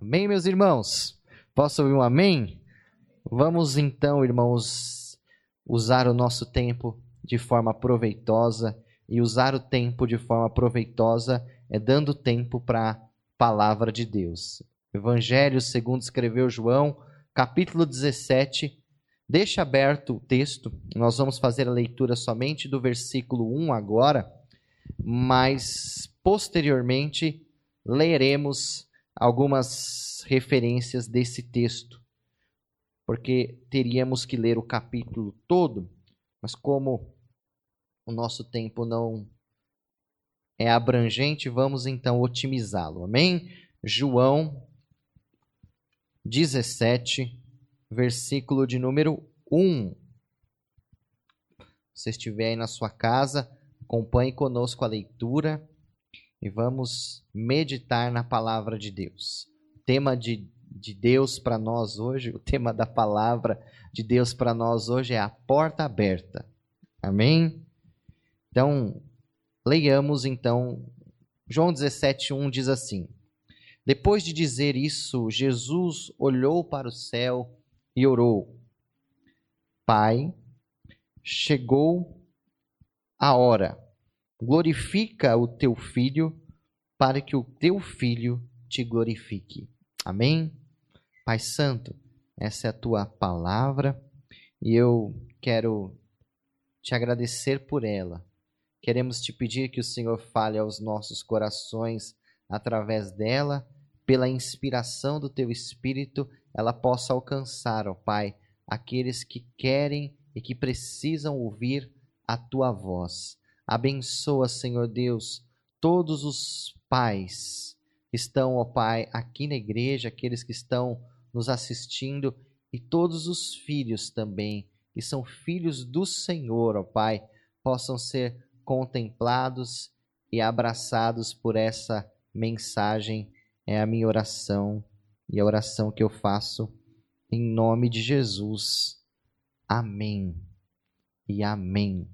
Amém, meus irmãos? Posso ouvir um amém? Vamos então, irmãos, usar o nosso tempo de forma proveitosa. E usar o tempo de forma proveitosa é dando tempo para a palavra de Deus. Evangelho segundo escreveu João, capítulo 17. Deixa aberto o texto. Nós vamos fazer a leitura somente do versículo 1 agora, mas posteriormente leremos algumas referências desse texto, porque teríamos que ler o capítulo todo, mas como o nosso tempo não é abrangente, vamos então otimizá-lo. Amém? João 17, versículo de número 1. Se estiver aí na sua casa, acompanhe conosco a leitura e vamos meditar na palavra de Deus. O tema de, de Deus para nós hoje, o tema da palavra de Deus para nós hoje é a porta aberta. Amém? Então, leiamos então. João 17:1 diz assim: Depois de dizer isso, Jesus olhou para o céu e orou: Pai, chegou a hora glorifica o teu filho, para que o teu filho te glorifique. Amém? Pai Santo, essa é a tua palavra e eu quero te agradecer por ela. Queremos te pedir que o Senhor fale aos nossos corações através dela, pela inspiração do teu espírito, ela possa alcançar, ó Pai, aqueles que querem e que precisam ouvir a tua voz. Abençoa, Senhor Deus, todos os pais que estão, ó Pai, aqui na igreja, aqueles que estão nos assistindo e todos os filhos também, que são filhos do Senhor, ó Pai, possam ser contemplados e abraçados por essa mensagem. É a minha oração e a oração que eu faço em nome de Jesus. Amém e amém.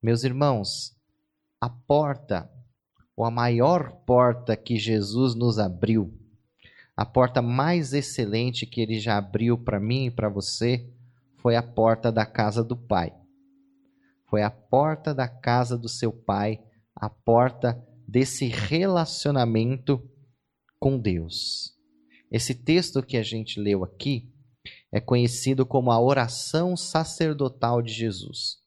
Meus irmãos, a porta, ou a maior porta que Jesus nos abriu, a porta mais excelente que ele já abriu para mim e para você, foi a porta da casa do Pai. Foi a porta da casa do seu Pai, a porta desse relacionamento com Deus. Esse texto que a gente leu aqui é conhecido como a oração sacerdotal de Jesus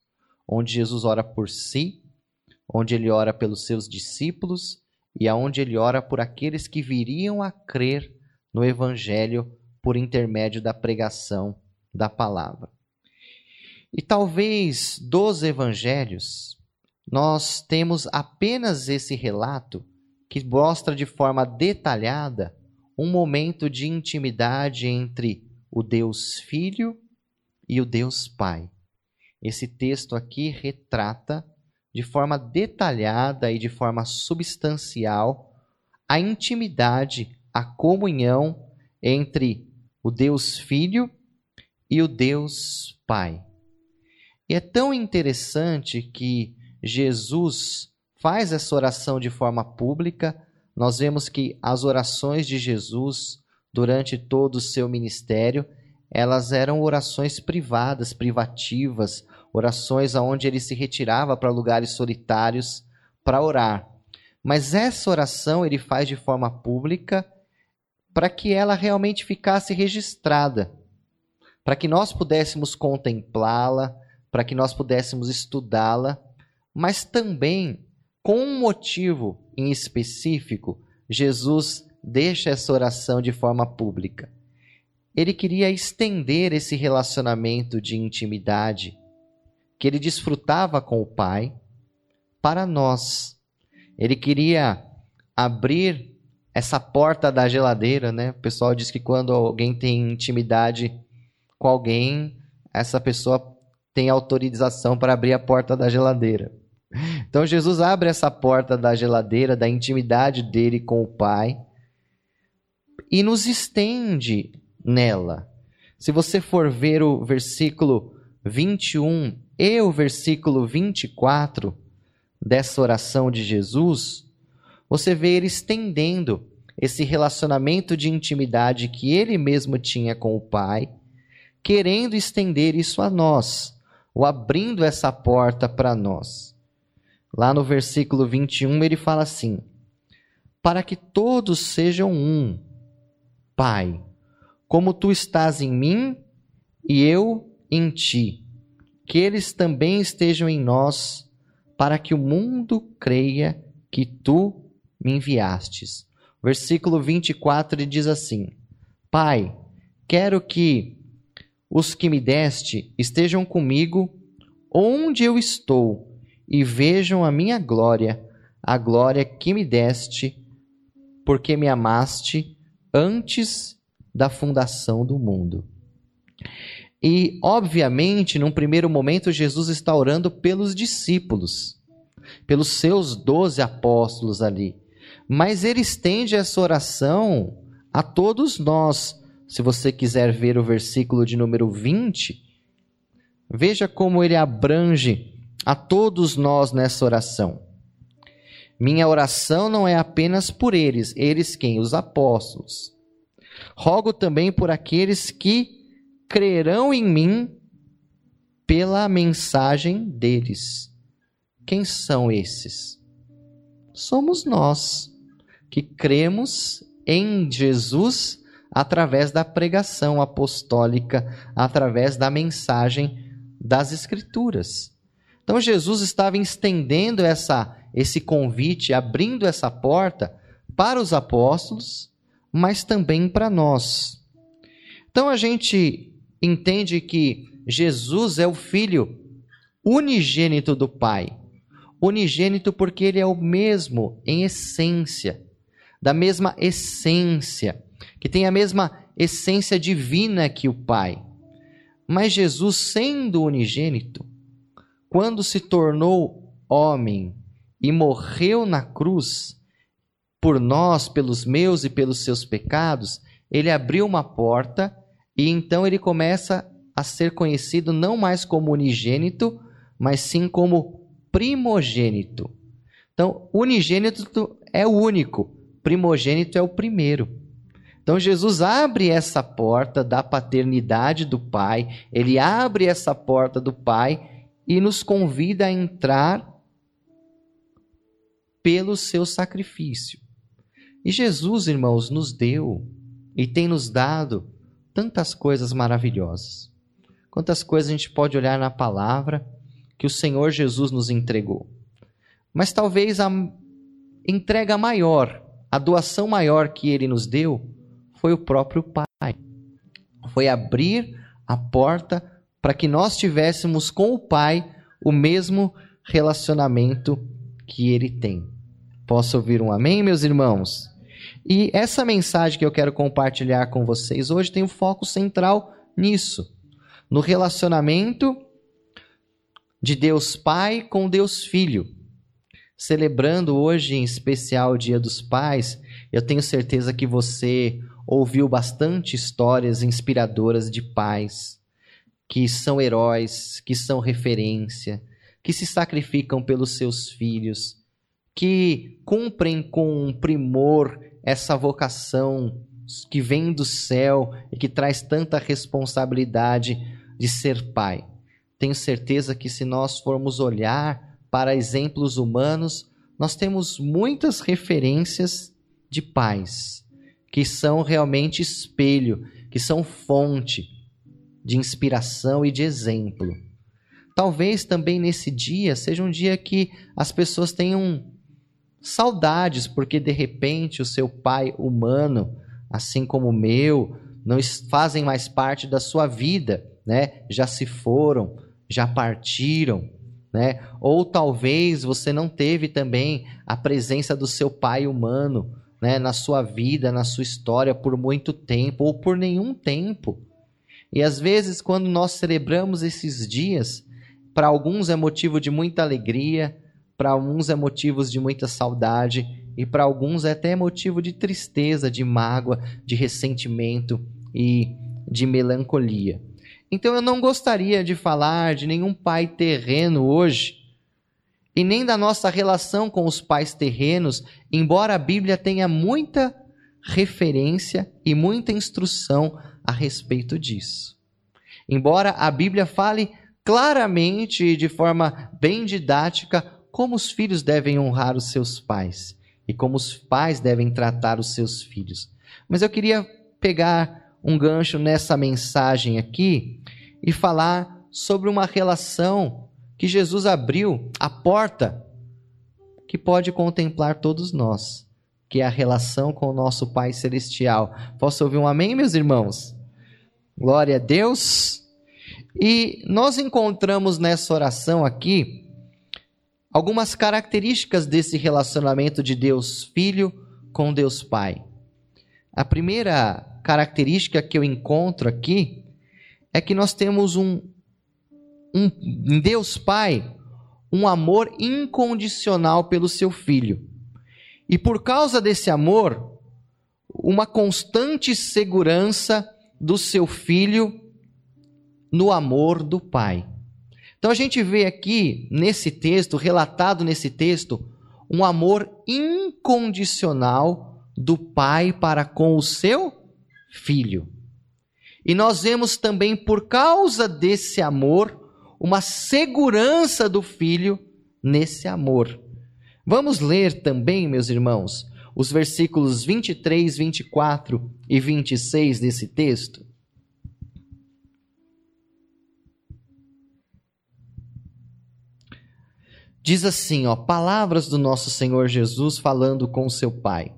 onde Jesus ora por si, onde ele ora pelos seus discípulos e aonde ele ora por aqueles que viriam a crer no evangelho por intermédio da pregação da palavra. E talvez dos evangelhos nós temos apenas esse relato que mostra de forma detalhada um momento de intimidade entre o Deus Filho e o Deus Pai. Esse texto aqui retrata de forma detalhada e de forma substancial a intimidade, a comunhão entre o Deus Filho e o Deus Pai. E é tão interessante que Jesus faz essa oração de forma pública. Nós vemos que as orações de Jesus durante todo o seu ministério, elas eram orações privadas, privativas, orações aonde ele se retirava para lugares solitários para orar. Mas essa oração ele faz de forma pública para que ela realmente ficasse registrada, para que nós pudéssemos contemplá-la, para que nós pudéssemos estudá-la, mas também com um motivo em específico, Jesus deixa essa oração de forma pública. Ele queria estender esse relacionamento de intimidade que ele desfrutava com o Pai para nós. Ele queria abrir essa porta da geladeira, né? O pessoal diz que quando alguém tem intimidade com alguém, essa pessoa tem autorização para abrir a porta da geladeira. Então Jesus abre essa porta da geladeira, da intimidade dele com o Pai, e nos estende nela. Se você for ver o versículo 21 e o versículo 24 dessa oração de Jesus, você vê ele estendendo esse relacionamento de intimidade que ele mesmo tinha com o Pai, querendo estender isso a nós, ou abrindo essa porta para nós. Lá no versículo 21 ele fala assim: Para que todos sejam um, Pai, como tu estás em mim e eu em ti, que eles também estejam em nós, para que o mundo creia que tu me enviastes. Versículo 24 ele diz assim: Pai, quero que os que me deste estejam comigo onde eu estou e vejam a minha glória, a glória que me deste, porque me amaste antes da fundação do mundo. E, obviamente, num primeiro momento, Jesus está orando pelos discípulos, pelos seus doze apóstolos ali. Mas ele estende essa oração a todos nós. Se você quiser ver o versículo de número 20, veja como ele abrange a todos nós nessa oração. Minha oração não é apenas por eles, eles quem? Os apóstolos. Rogo também por aqueles que crerão em mim pela mensagem deles. Quem são esses? Somos nós que cremos em Jesus através da pregação apostólica, através da mensagem das Escrituras. Então Jesus estava estendendo essa, esse convite, abrindo essa porta para os apóstolos, mas também para nós. Então a gente entende que Jesus é o filho unigênito do Pai. Unigênito porque ele é o mesmo em essência, da mesma essência, que tem a mesma essência divina que o Pai. Mas Jesus, sendo unigênito, quando se tornou homem e morreu na cruz por nós, pelos meus e pelos seus pecados, ele abriu uma porta e então ele começa a ser conhecido não mais como unigênito, mas sim como primogênito. Então, unigênito é o único, primogênito é o primeiro. Então Jesus abre essa porta da paternidade do Pai, ele abre essa porta do Pai e nos convida a entrar pelo seu sacrifício. E Jesus, irmãos, nos deu e tem nos dado tantas coisas maravilhosas. Quantas coisas a gente pode olhar na palavra que o Senhor Jesus nos entregou. Mas talvez a entrega maior, a doação maior que ele nos deu foi o próprio Pai. Foi abrir a porta para que nós tivéssemos com o Pai o mesmo relacionamento que ele tem. Posso ouvir um amém, meus irmãos? E essa mensagem que eu quero compartilhar com vocês hoje tem um foco central nisso, no relacionamento de Deus Pai com Deus Filho. Celebrando hoje em especial o Dia dos Pais, eu tenho certeza que você ouviu bastante histórias inspiradoras de pais que são heróis, que são referência, que se sacrificam pelos seus filhos, que cumprem com primor essa vocação que vem do céu e que traz tanta responsabilidade de ser pai. Tenho certeza que se nós formos olhar para exemplos humanos, nós temos muitas referências de pais que são realmente espelho, que são fonte de inspiração e de exemplo. Talvez também nesse dia seja um dia que as pessoas tenham saudades, porque de repente o seu pai humano, assim como o meu, não fazem mais parte da sua vida, né? Já se foram, já partiram, né? Ou talvez você não teve também a presença do seu pai humano, né, na sua vida, na sua história por muito tempo ou por nenhum tempo. E às vezes, quando nós celebramos esses dias, para alguns é motivo de muita alegria, para alguns é motivo de muita saudade, e para alguns é até motivo de tristeza, de mágoa, de ressentimento e de melancolia. Então eu não gostaria de falar de nenhum pai terreno hoje, e nem da nossa relação com os pais terrenos, embora a Bíblia tenha muita referência e muita instrução a respeito disso. Embora a Bíblia fale claramente e de forma bem didática como os filhos devem honrar os seus pais e como os pais devem tratar os seus filhos. Mas eu queria pegar um gancho nessa mensagem aqui e falar sobre uma relação que Jesus abriu a porta que pode contemplar todos nós, que é a relação com o nosso Pai Celestial. Posso ouvir um amém, meus irmãos? Glória a Deus. E nós encontramos nessa oração aqui algumas características desse relacionamento de Deus Filho com Deus Pai. A primeira característica que eu encontro aqui é que nós temos um, um em Deus Pai um amor incondicional pelo seu filho. E por causa desse amor, uma constante segurança do seu filho no amor do pai. Então a gente vê aqui nesse texto, relatado nesse texto, um amor incondicional do pai para com o seu filho. E nós vemos também, por causa desse amor, uma segurança do filho nesse amor. Vamos ler também, meus irmãos, os versículos 23, 24 e 26 desse texto. Diz assim, ó, palavras do nosso Senhor Jesus falando com seu Pai.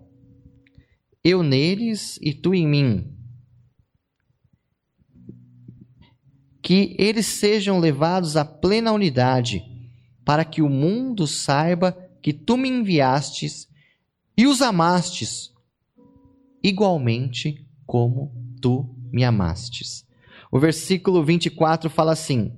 Eu neles e tu em mim que eles sejam levados à plena unidade, para que o mundo saiba que tu me enviastes e os amastes, igualmente como tu me amastes. O versículo 24 fala assim: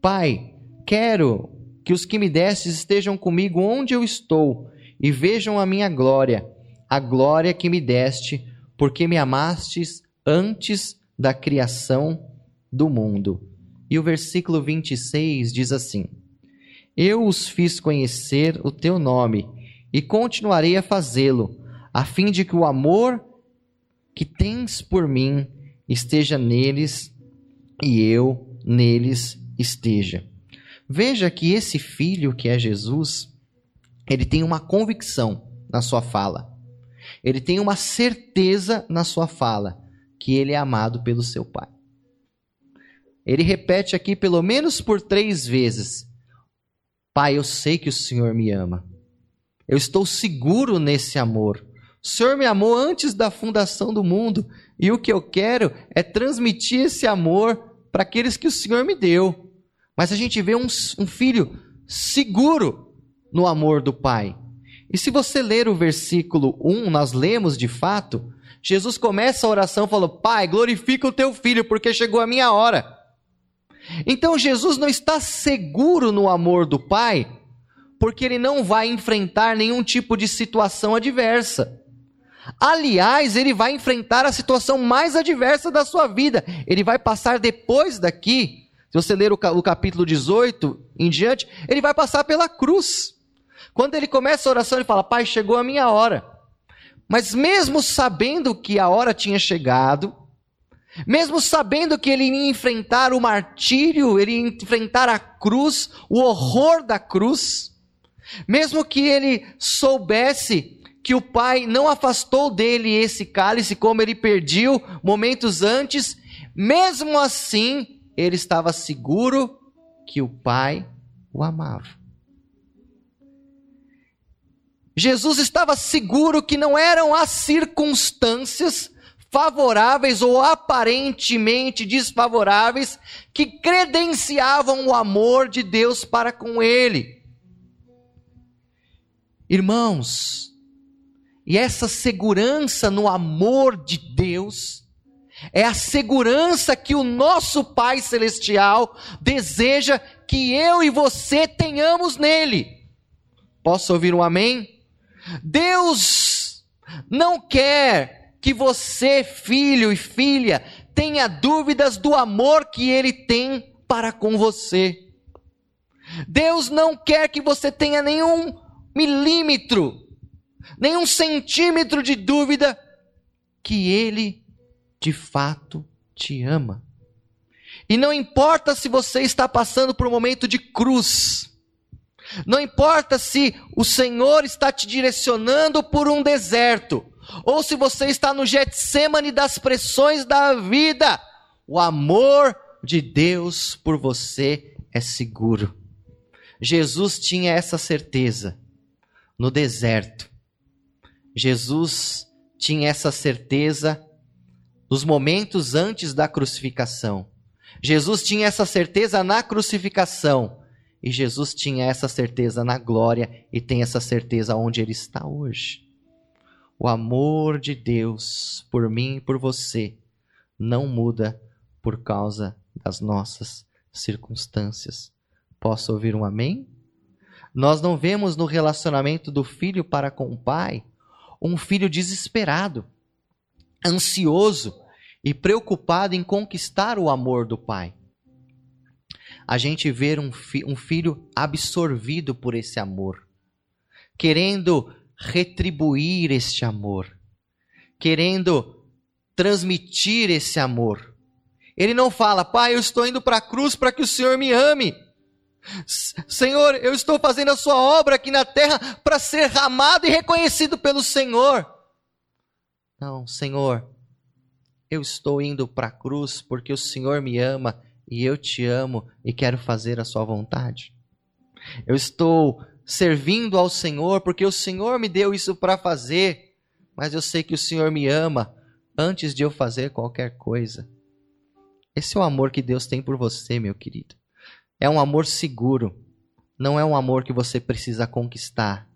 Pai, quero que os que me destes estejam comigo onde eu estou e vejam a minha glória, a glória que me deste, porque me amastes antes da criação do mundo. E o versículo 26 diz assim: Eu os fiz conhecer o teu nome e continuarei a fazê-lo, a fim de que o amor que tens por mim esteja neles e eu neles esteja. Veja que esse filho que é Jesus, ele tem uma convicção na sua fala. Ele tem uma certeza na sua fala que ele é amado pelo seu pai. Ele repete aqui pelo menos por três vezes: Pai, eu sei que o Senhor me ama. Eu estou seguro nesse amor. O Senhor me amou antes da fundação do mundo. E o que eu quero é transmitir esse amor para aqueles que o Senhor me deu. Mas a gente vê um, um filho seguro no amor do Pai. E se você ler o versículo 1, nós lemos de fato, Jesus começa a oração falando: Pai, glorifica o teu filho, porque chegou a minha hora. Então Jesus não está seguro no amor do Pai, porque ele não vai enfrentar nenhum tipo de situação adversa. Aliás, ele vai enfrentar a situação mais adversa da sua vida. Ele vai passar depois daqui, se você ler o capítulo 18 em diante, ele vai passar pela cruz. Quando ele começa a oração, ele fala: Pai, chegou a minha hora. Mas mesmo sabendo que a hora tinha chegado, mesmo sabendo que ele ia enfrentar o martírio, ele ia enfrentar a cruz, o horror da cruz, mesmo que ele soubesse que o Pai não afastou dele esse cálice como ele pediu momentos antes, mesmo assim, ele estava seguro que o Pai o amava. Jesus estava seguro que não eram as circunstâncias favoráveis ou aparentemente desfavoráveis que credenciavam o amor de Deus para com ele. Irmãos, e essa segurança no amor de Deus é a segurança que o nosso Pai Celestial deseja que eu e você tenhamos nele. Posso ouvir um amém? Deus não quer que você, filho e filha, tenha dúvidas do amor que ele tem para com você. Deus não quer que você tenha nenhum milímetro, nenhum centímetro de dúvida que Ele de fato te ama. E não importa se você está passando por um momento de cruz, não importa se o Senhor está te direcionando por um deserto, ou se você está no Getsemane das pressões da vida, o amor de Deus por você é seguro. Jesus tinha essa certeza no deserto. Jesus tinha essa certeza nos momentos antes da crucificação. Jesus tinha essa certeza na crucificação. E Jesus tinha essa certeza na glória e tem essa certeza onde ele está hoje. O amor de Deus por mim e por você não muda por causa das nossas circunstâncias. Posso ouvir um amém? Nós não vemos no relacionamento do filho para com o pai um filho desesperado, ansioso e preocupado em conquistar o amor do pai. A gente vê um, fi um filho absorvido por esse amor, querendo retribuir este amor, querendo transmitir esse amor. Ele não fala, pai, eu estou indo para a cruz para que o Senhor me ame. Senhor, eu estou fazendo a sua obra aqui na terra para ser amado e reconhecido pelo Senhor. Não, Senhor, eu estou indo para a cruz porque o Senhor me ama e eu te amo e quero fazer a sua vontade. Eu estou servindo ao Senhor porque o Senhor me deu isso para fazer, mas eu sei que o Senhor me ama antes de eu fazer qualquer coisa. Esse é o amor que Deus tem por você, meu querido. É um amor seguro. Não é um amor que você precisa conquistar.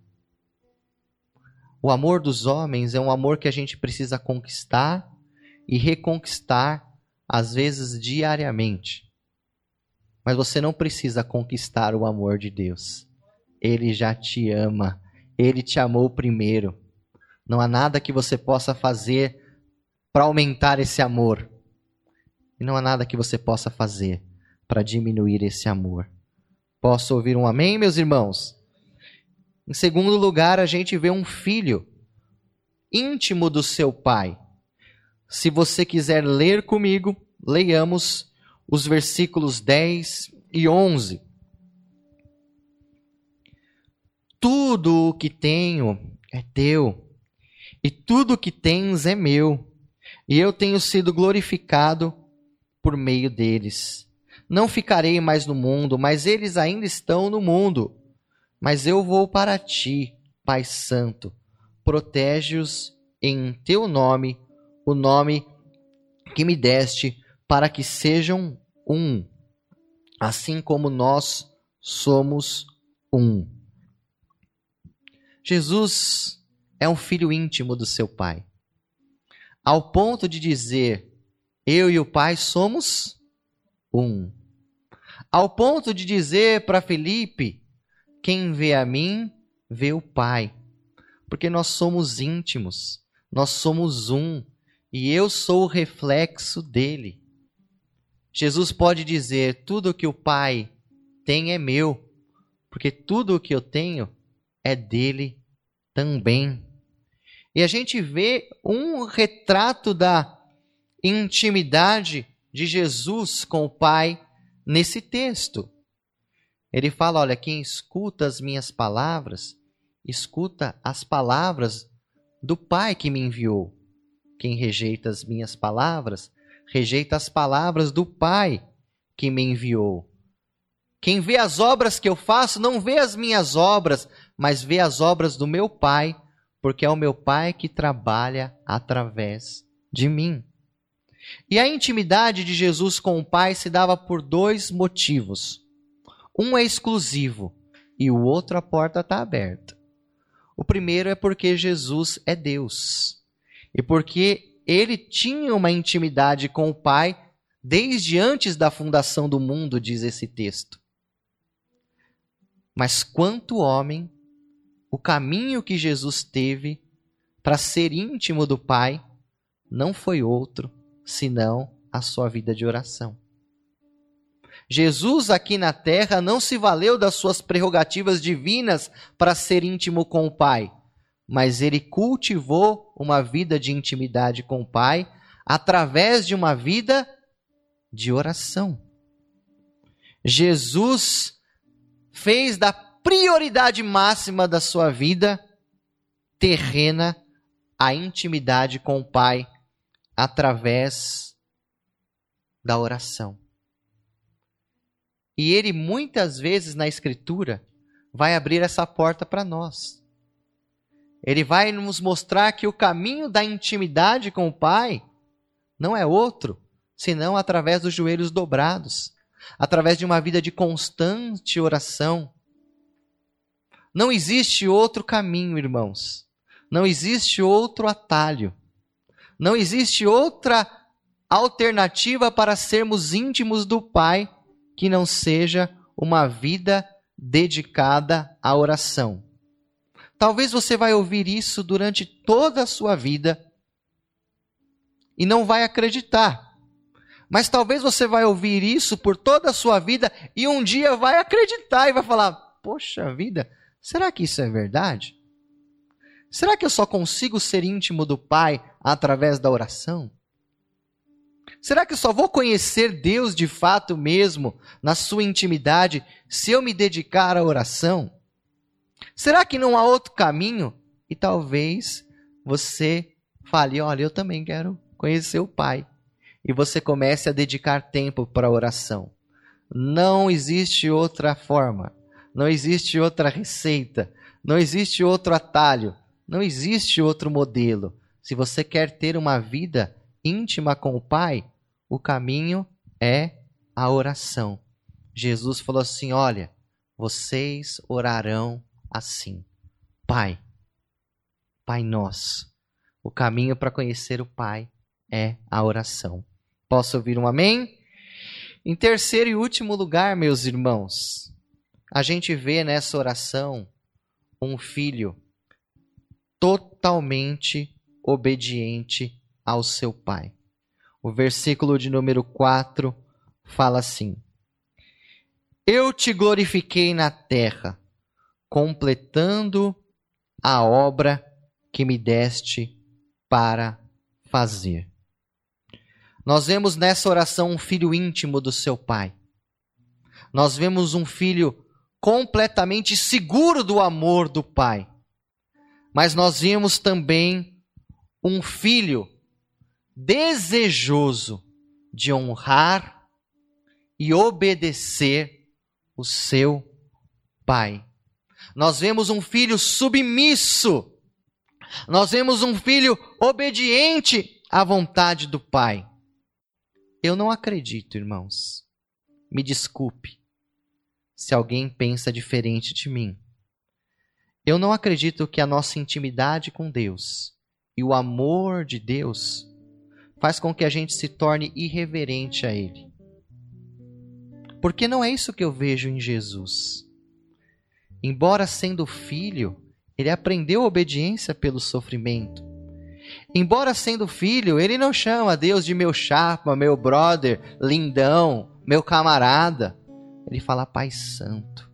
O amor dos homens é um amor que a gente precisa conquistar e reconquistar, às vezes diariamente. Mas você não precisa conquistar o amor de Deus. Ele já te ama. Ele te amou primeiro. Não há nada que você possa fazer para aumentar esse amor. E não há nada que você possa fazer para diminuir esse amor. Posso ouvir um amém, meus irmãos? Em segundo lugar, a gente vê um filho íntimo do seu pai. Se você quiser ler comigo, leiamos os versículos 10 e 11. Tudo o que tenho é teu, e tudo o que tens é meu, e eu tenho sido glorificado por meio deles. Não ficarei mais no mundo, mas eles ainda estão no mundo. Mas eu vou para ti, Pai Santo. Protege-os em teu nome, o nome que me deste, para que sejam um, assim como nós somos um. Jesus é um filho íntimo do seu Pai, ao ponto de dizer: Eu e o Pai somos um ao ponto de dizer para Felipe: Quem vê a mim, vê o Pai. Porque nós somos íntimos, nós somos um, e eu sou o reflexo dele. Jesus pode dizer: Tudo o que o Pai tem é meu, porque tudo o que eu tenho é dele também. E a gente vê um retrato da intimidade de Jesus com o Pai nesse texto. Ele fala: olha, quem escuta as minhas palavras, escuta as palavras do Pai que me enviou. Quem rejeita as minhas palavras, rejeita as palavras do Pai que me enviou. Quem vê as obras que eu faço, não vê as minhas obras, mas vê as obras do meu Pai, porque é o meu Pai que trabalha através de mim. E a intimidade de Jesus com o Pai se dava por dois motivos. Um é exclusivo e o outro a porta está aberta. O primeiro é porque Jesus é Deus e porque ele tinha uma intimidade com o Pai desde antes da fundação do mundo, diz esse texto. Mas quanto homem, o caminho que Jesus teve para ser íntimo do Pai não foi outro senão a sua vida de oração. Jesus aqui na terra não se valeu das suas prerrogativas divinas para ser íntimo com o Pai, mas ele cultivou uma vida de intimidade com o Pai através de uma vida de oração. Jesus fez da prioridade máxima da sua vida terrena a intimidade com o Pai através da oração. E ele muitas vezes na Escritura vai abrir essa porta para nós. Ele vai nos mostrar que o caminho da intimidade com o Pai não é outro senão através dos joelhos dobrados, através de uma vida de constante oração. Não existe outro caminho, irmãos. Não existe outro atalho. Não existe outra alternativa para sermos íntimos do Pai que não seja uma vida dedicada à oração. Talvez você vai ouvir isso durante toda a sua vida e não vai acreditar. Mas talvez você vai ouvir isso por toda a sua vida e um dia vai acreditar e vai falar: "Poxa vida, será que isso é verdade? Será que eu só consigo ser íntimo do Pai através da oração? Será que eu só vou conhecer Deus de fato mesmo, na sua intimidade, se eu me dedicar à oração? Será que não há outro caminho? E talvez você fale: olha, eu também quero conhecer o Pai. E você comece a dedicar tempo para a oração. Não existe outra forma, não existe outra receita, não existe outro atalho, não existe outro modelo. Se você quer ter uma vida íntima com o Pai, o caminho é a oração. Jesus falou assim: Olha, vocês orarão assim: Pai, Pai nosso. O caminho para conhecer o Pai é a oração. Posso ouvir um amém? Em terceiro e último lugar, meus irmãos, a gente vê nessa oração um filho totalmente obediente ao seu pai. O versículo de número 4 fala assim: Eu te glorifiquei na terra, completando a obra que me deste para fazer. Nós vemos nessa oração um filho íntimo do seu pai. Nós vemos um filho completamente seguro do amor do pai. Mas nós vimos também um filho desejoso de honrar e obedecer o seu pai. Nós vemos um filho submisso. Nós vemos um filho obediente à vontade do pai. Eu não acredito, irmãos. Me desculpe se alguém pensa diferente de mim. Eu não acredito que a nossa intimidade com Deus e o amor de Deus faz com que a gente se torne irreverente a Ele. Porque não é isso que eu vejo em Jesus. Embora sendo filho, ele aprendeu obediência pelo sofrimento. Embora sendo filho, ele não chama Deus de meu chapa, meu brother, lindão, meu camarada. Ele fala Pai Santo.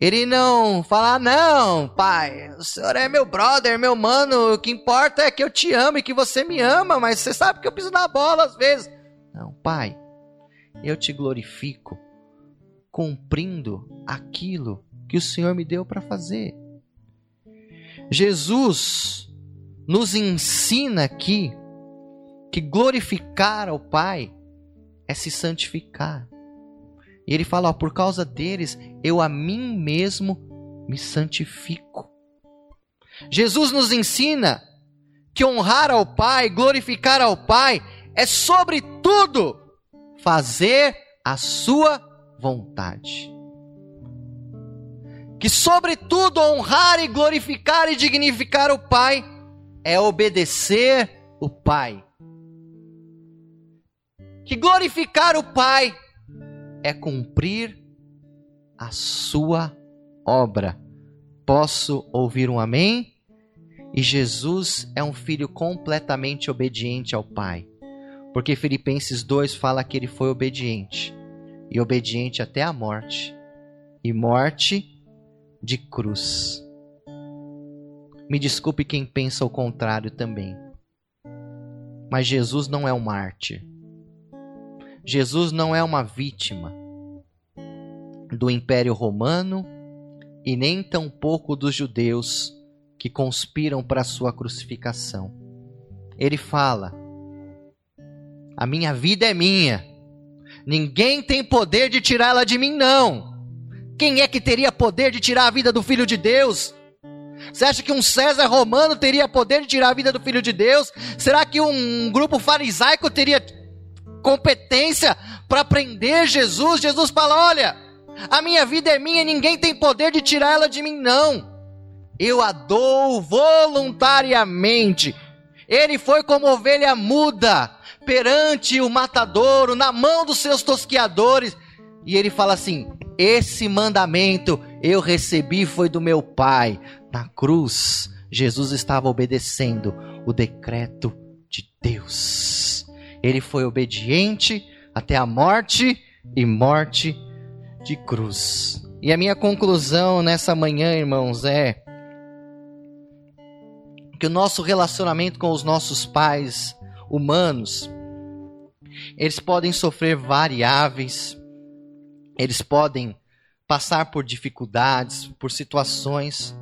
Ele não fala, não, pai, o senhor é meu brother, meu mano, o que importa é que eu te amo e que você me ama, mas você sabe que eu piso na bola às vezes. Não, pai, eu te glorifico cumprindo aquilo que o Senhor me deu para fazer. Jesus nos ensina aqui que glorificar ao Pai é se santificar. E ele fala: ó, por causa deles, eu a mim mesmo me santifico. Jesus nos ensina que honrar ao Pai, glorificar ao Pai, é sobretudo fazer a sua vontade. Que sobretudo honrar e glorificar e dignificar o Pai é obedecer o Pai. Que glorificar o Pai é cumprir a sua obra. Posso ouvir um amém? E Jesus é um filho completamente obediente ao Pai. Porque Filipenses 2 fala que ele foi obediente, e obediente até a morte, e morte de cruz. Me desculpe quem pensa o contrário também. Mas Jesus não é um mártir. Jesus não é uma vítima do Império Romano e nem tampouco dos judeus que conspiram para sua crucificação. Ele fala: A minha vida é minha. Ninguém tem poder de tirá-la de mim, não. Quem é que teria poder de tirar a vida do filho de Deus? Você acha que um César romano teria poder de tirar a vida do filho de Deus? Será que um grupo farisaico teria competência para prender Jesus? Jesus fala: Olha, a minha vida é minha, ninguém tem poder de tirá-la de mim, não. Eu a dou voluntariamente. Ele foi como ovelha muda perante o matadouro, na mão dos seus tosquiadores. E ele fala assim: Esse mandamento eu recebi foi do meu Pai. Na cruz, Jesus estava obedecendo o decreto de Deus. Ele foi obediente até a morte e morte de cruz. E a minha conclusão nessa manhã, irmãos, é que o nosso relacionamento com os nossos pais humanos, eles podem sofrer variáveis, eles podem passar por dificuldades, por situações,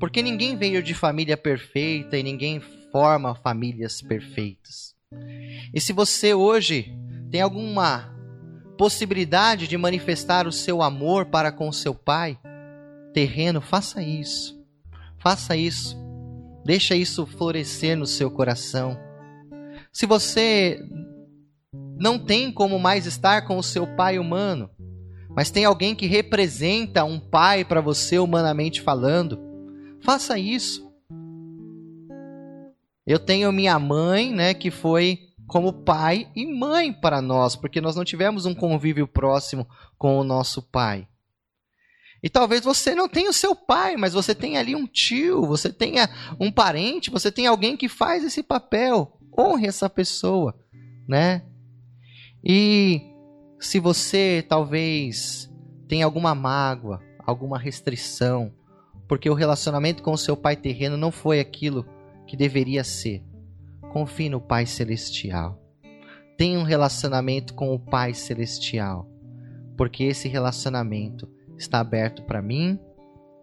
porque ninguém veio de família perfeita e ninguém forma famílias perfeitas. E se você hoje tem alguma possibilidade de manifestar o seu amor para com seu pai terreno, faça isso. Faça isso. Deixa isso florescer no seu coração. Se você não tem como mais estar com o seu pai humano, mas tem alguém que representa um pai para você humanamente falando, faça isso. Eu tenho minha mãe, né, que foi como pai e mãe para nós, porque nós não tivemos um convívio próximo com o nosso pai. E talvez você não tenha o seu pai, mas você tem ali um tio, você tenha um parente, você tem alguém que faz esse papel. Honre essa pessoa, né? E se você talvez tem alguma mágoa, alguma restrição, porque o relacionamento com o seu pai terreno não foi aquilo que deveria ser. Confie no Pai Celestial. Tenha um relacionamento com o Pai Celestial, porque esse relacionamento está aberto para mim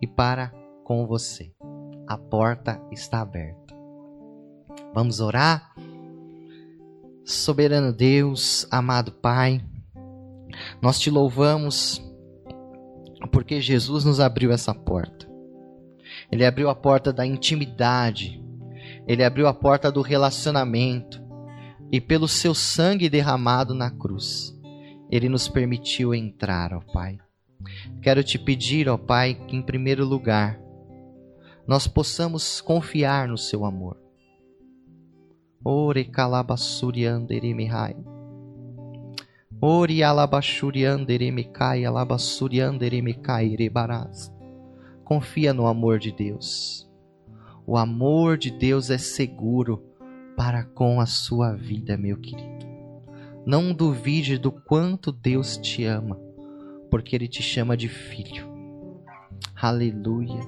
e para com você. A porta está aberta. Vamos orar? Soberano Deus, amado Pai, nós te louvamos porque Jesus nos abriu essa porta. Ele abriu a porta da intimidade ele abriu a porta do relacionamento e pelo seu sangue derramado na cruz, ele nos permitiu entrar, ó Pai. Quero te pedir, ó Pai, que em primeiro lugar nós possamos confiar no seu amor. Ore calabassurianderemihai. Ore alabashurianderemikai, alabassurianderemikai rebaraz. Confia no amor de Deus. O amor de Deus é seguro para com a sua vida, meu querido. Não duvide do quanto Deus te ama, porque Ele te chama de filho. Aleluia.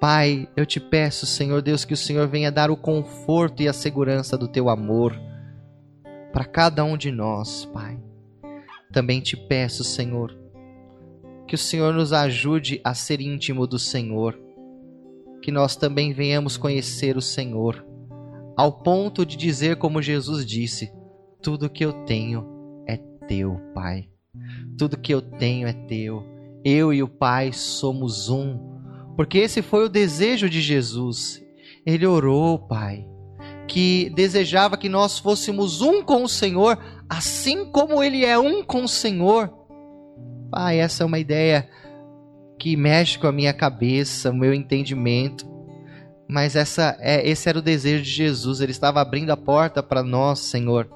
Pai, eu te peço, Senhor Deus, que o Senhor venha dar o conforto e a segurança do teu amor para cada um de nós, Pai. Também te peço, Senhor, que o Senhor nos ajude a ser íntimo do Senhor. Que nós também venhamos conhecer o Senhor, ao ponto de dizer, como Jesus disse: Tudo que eu tenho é teu, Pai. Tudo que eu tenho é teu. Eu e o Pai somos um. Porque esse foi o desejo de Jesus. Ele orou, Pai, que desejava que nós fôssemos um com o Senhor, assim como Ele é um com o Senhor. Pai, essa é uma ideia que mexe com a minha cabeça, o meu entendimento. Mas essa é, esse era o desejo de Jesus, ele estava abrindo a porta para nós, Senhor.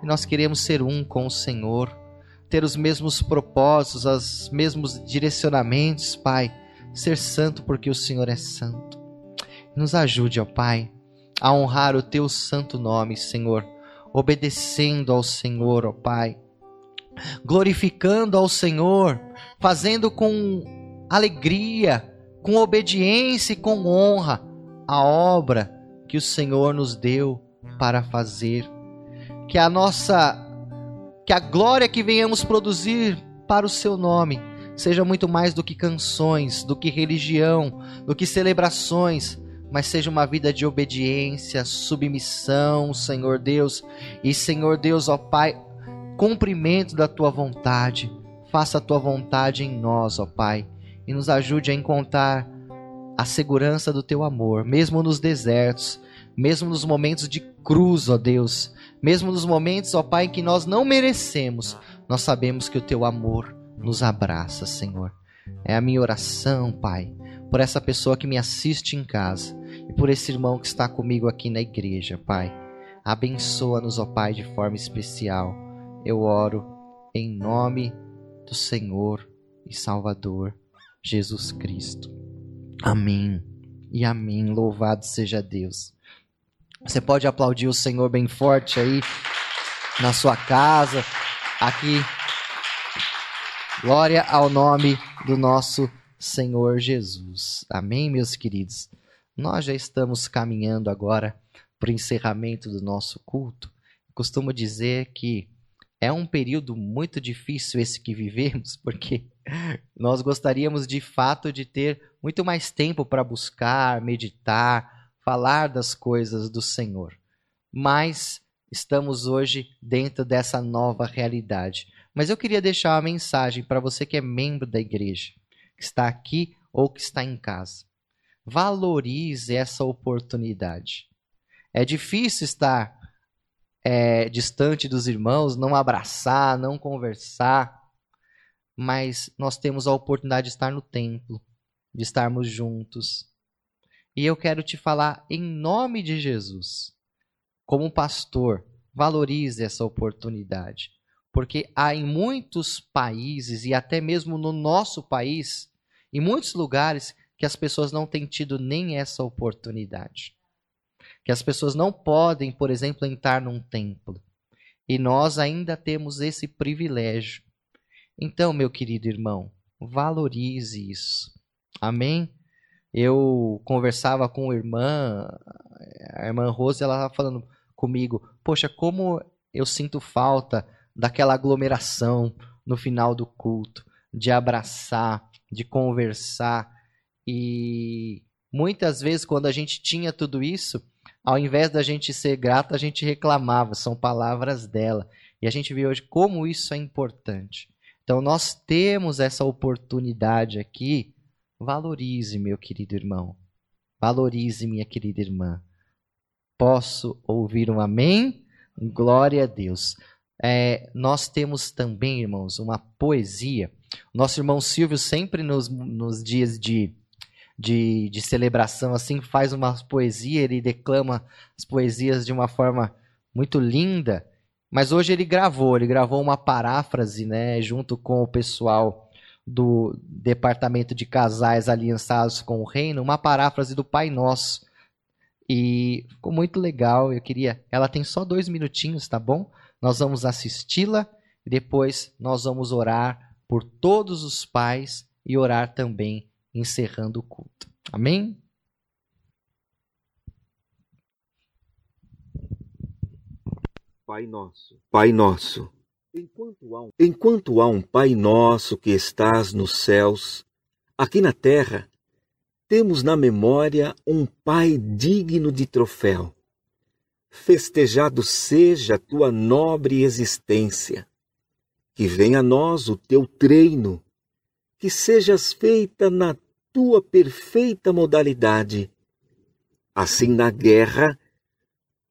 E nós queremos ser um com o Senhor, ter os mesmos propósitos, os mesmos direcionamentos, Pai. Ser santo porque o Senhor é santo. Nos ajude, ó Pai, a honrar o teu santo nome, Senhor, obedecendo ao Senhor, ó Pai glorificando ao Senhor, fazendo com alegria, com obediência e com honra a obra que o Senhor nos deu para fazer. Que a nossa que a glória que venhamos produzir para o seu nome seja muito mais do que canções, do que religião, do que celebrações, mas seja uma vida de obediência, submissão, Senhor Deus, e Senhor Deus, ó Pai, cumprimento da tua vontade. Faça a tua vontade em nós, ó Pai, e nos ajude a encontrar a segurança do teu amor, mesmo nos desertos, mesmo nos momentos de cruz, ó Deus, mesmo nos momentos, ó Pai, que nós não merecemos, nós sabemos que o teu amor nos abraça, Senhor. É a minha oração, Pai, por essa pessoa que me assiste em casa e por esse irmão que está comigo aqui na igreja, Pai. Abençoa-nos, ó Pai, de forma especial. Eu oro em nome do Senhor e Salvador Jesus Cristo. Amém e amém. Louvado seja Deus. Você pode aplaudir o Senhor bem forte aí na sua casa, aqui. Glória ao nome do nosso Senhor Jesus. Amém, meus queridos. Nós já estamos caminhando agora para o encerramento do nosso culto. costumo dizer que é um período muito difícil esse que vivemos, porque nós gostaríamos de fato de ter muito mais tempo para buscar, meditar, falar das coisas do Senhor. Mas estamos hoje dentro dessa nova realidade. Mas eu queria deixar uma mensagem para você que é membro da igreja, que está aqui ou que está em casa. Valorize essa oportunidade. É difícil estar é, distante dos irmãos, não abraçar, não conversar, mas nós temos a oportunidade de estar no templo, de estarmos juntos. E eu quero te falar em nome de Jesus, como pastor, valorize essa oportunidade, porque há em muitos países e até mesmo no nosso país, em muitos lugares que as pessoas não têm tido nem essa oportunidade que as pessoas não podem, por exemplo, entrar num templo. E nós ainda temos esse privilégio. Então, meu querido irmão, valorize isso. Amém? Eu conversava com a irmã, a irmã Rose, ela estava falando comigo, poxa, como eu sinto falta daquela aglomeração no final do culto, de abraçar, de conversar. E muitas vezes, quando a gente tinha tudo isso, ao invés da gente ser grato, a gente reclamava. São palavras dela. E a gente vê hoje como isso é importante. Então, nós temos essa oportunidade aqui. Valorize, meu querido irmão. Valorize, minha querida irmã. Posso ouvir um amém? Glória a Deus. É, nós temos também, irmãos, uma poesia. Nosso irmão Silvio, sempre nos, nos dias de de, de celebração, assim, faz uma poesia, ele declama as poesias de uma forma muito linda. Mas hoje ele gravou, ele gravou uma paráfrase, né, junto com o pessoal do departamento de casais aliançados com o reino, uma paráfrase do Pai Nosso. E ficou muito legal. Eu queria. Ela tem só dois minutinhos, tá bom? Nós vamos assisti-la e depois nós vamos orar por todos os pais e orar também encerrando o culto. Amém? Pai nosso, Pai nosso, enquanto há, um, enquanto há um Pai nosso que estás nos céus, aqui na terra, temos na memória um Pai digno de troféu. Festejado seja a tua nobre existência, que venha a nós o teu treino que sejas feita na tua perfeita modalidade, assim na guerra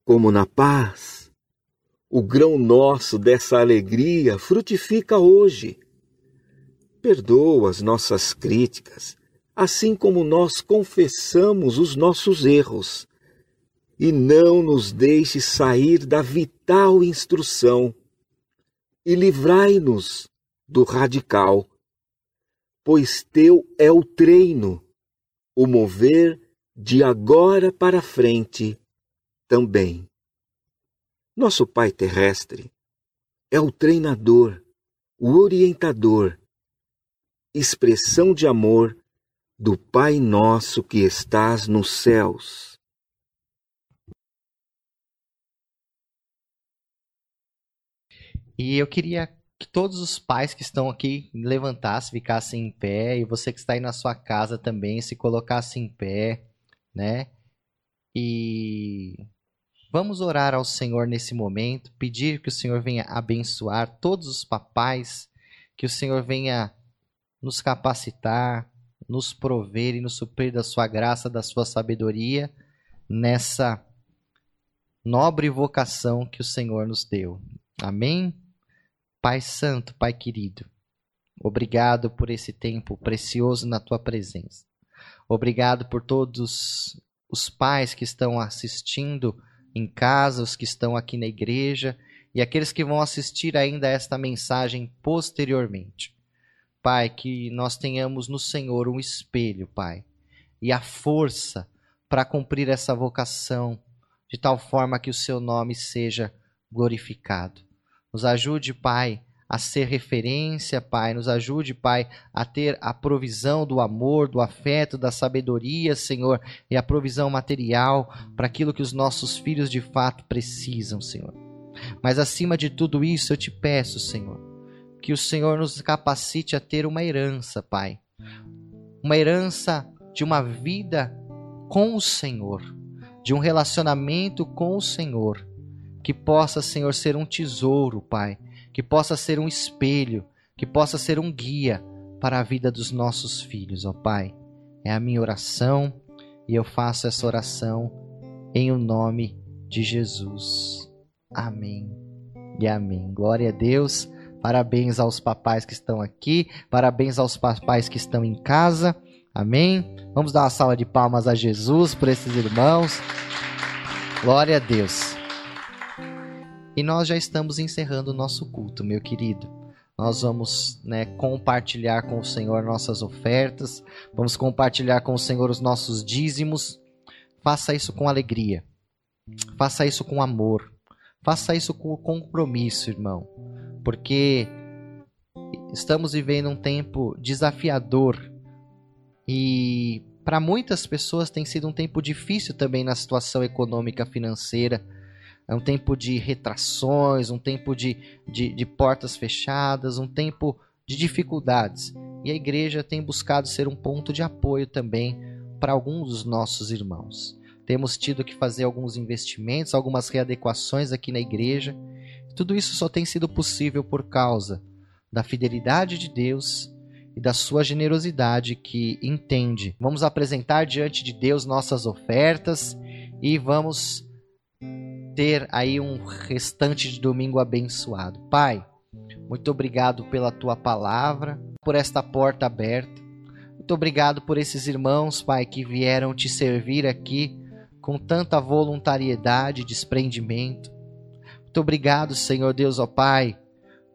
como na paz. O grão nosso dessa alegria frutifica hoje. Perdoa as nossas críticas, assim como nós confessamos os nossos erros, e não nos deixe sair da vital instrução, e livrai-nos do radical pois teu é o treino, o mover de agora para frente também. Nosso Pai terrestre é o treinador o orientador, expressão de amor do Pai nosso que estás nos céus. E eu queria que todos os pais que estão aqui levantassem, ficassem em pé, e você que está aí na sua casa também se colocasse em pé, né? E vamos orar ao Senhor nesse momento, pedir que o Senhor venha abençoar todos os papais, que o Senhor venha nos capacitar, nos prover e nos suprir da sua graça, da sua sabedoria nessa nobre vocação que o Senhor nos deu. Amém? Pai Santo, Pai querido, obrigado por esse tempo precioso na tua presença. Obrigado por todos os pais que estão assistindo em casa, os que estão aqui na igreja e aqueles que vão assistir ainda esta mensagem posteriormente. Pai, que nós tenhamos no Senhor um espelho, Pai, e a força para cumprir essa vocação, de tal forma que o seu nome seja glorificado. Nos ajude, Pai, a ser referência, Pai. Nos ajude, Pai, a ter a provisão do amor, do afeto, da sabedoria, Senhor, e a provisão material para aquilo que os nossos filhos de fato precisam, Senhor. Mas acima de tudo isso, eu te peço, Senhor, que o Senhor nos capacite a ter uma herança, Pai. Uma herança de uma vida com o Senhor, de um relacionamento com o Senhor, que possa, Senhor, ser um tesouro, Pai, que possa ser um espelho, que possa ser um guia para a vida dos nossos filhos, ó Pai. É a minha oração e eu faço essa oração em o nome de Jesus. Amém e amém. Glória a Deus. Parabéns aos papais que estão aqui, parabéns aos papais que estão em casa. Amém. Vamos dar uma salva de palmas a Jesus por esses irmãos. Glória a Deus. E nós já estamos encerrando o nosso culto, meu querido. Nós vamos né, compartilhar com o Senhor nossas ofertas, vamos compartilhar com o Senhor os nossos dízimos. Faça isso com alegria, faça isso com amor, faça isso com compromisso, irmão porque estamos vivendo um tempo desafiador e para muitas pessoas tem sido um tempo difícil também na situação econômica financeira. É um tempo de retrações, um tempo de, de, de portas fechadas, um tempo de dificuldades. E a igreja tem buscado ser um ponto de apoio também para alguns dos nossos irmãos. Temos tido que fazer alguns investimentos, algumas readequações aqui na igreja tudo isso só tem sido possível por causa da fidelidade de Deus e da sua generosidade que entende. Vamos apresentar diante de Deus nossas ofertas e vamos ter aí um restante de domingo abençoado. Pai, muito obrigado pela tua palavra, por esta porta aberta. Muito obrigado por esses irmãos, Pai, que vieram te servir aqui com tanta voluntariedade desprendimento. Muito obrigado, Senhor Deus, ó Pai,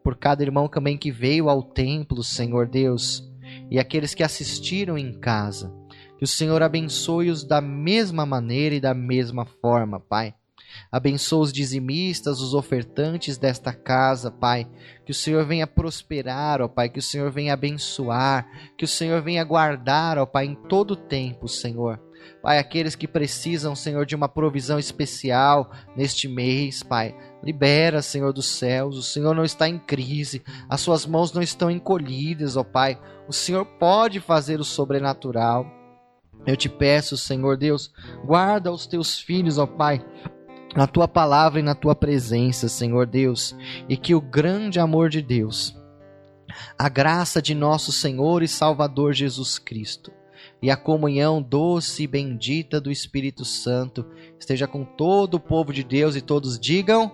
por cada irmão também que veio ao templo, Senhor Deus, e aqueles que assistiram em casa. Que o Senhor abençoe-os da mesma maneira e da mesma forma, Pai. Abençoa os dizimistas, os ofertantes desta casa, Pai. Que o Senhor venha prosperar, ó Pai. Que o Senhor venha abençoar. Que o Senhor venha guardar, ó Pai, em todo o tempo, Senhor. Pai, aqueles que precisam, Senhor, de uma provisão especial neste mês, Pai. Libera, Senhor dos céus. O Senhor não está em crise, as suas mãos não estão encolhidas, ó Pai. O Senhor pode fazer o sobrenatural. Eu te peço, Senhor Deus, guarda os teus filhos, ó Pai, na tua palavra e na tua presença, Senhor Deus, e que o grande amor de Deus, a graça de nosso Senhor e Salvador Jesus Cristo, e a comunhão doce e bendita do Espírito Santo esteja com todo o povo de Deus e todos digam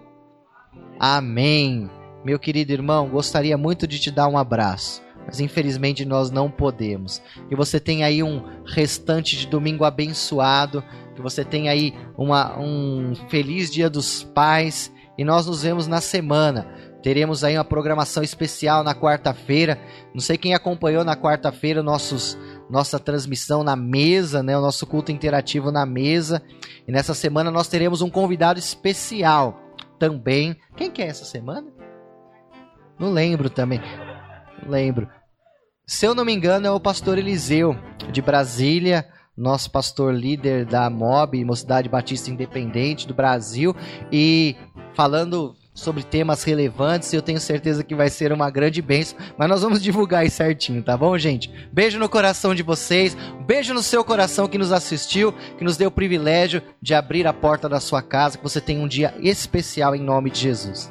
Amém. Meu querido irmão, gostaria muito de te dar um abraço, mas infelizmente nós não podemos. Que você tenha aí um restante de domingo abençoado, que você tenha aí uma, um feliz Dia dos Pais e nós nos vemos na semana. Teremos aí uma programação especial na quarta-feira. Não sei quem acompanhou na quarta-feira nossos nossa transmissão na mesa, né, o nosso culto interativo na mesa. E nessa semana nós teremos um convidado especial também. Quem que é essa semana? Não lembro também. Não lembro. Se eu não me engano, é o pastor Eliseu, de Brasília, nosso pastor líder da MOB, Mocidade Batista Independente do Brasil, e falando sobre temas relevantes. Eu tenho certeza que vai ser uma grande bênção. Mas nós vamos divulgar aí certinho, tá bom, gente? Beijo no coração de vocês. Beijo no seu coração que nos assistiu, que nos deu o privilégio de abrir a porta da sua casa. Que você tenha um dia especial em nome de Jesus.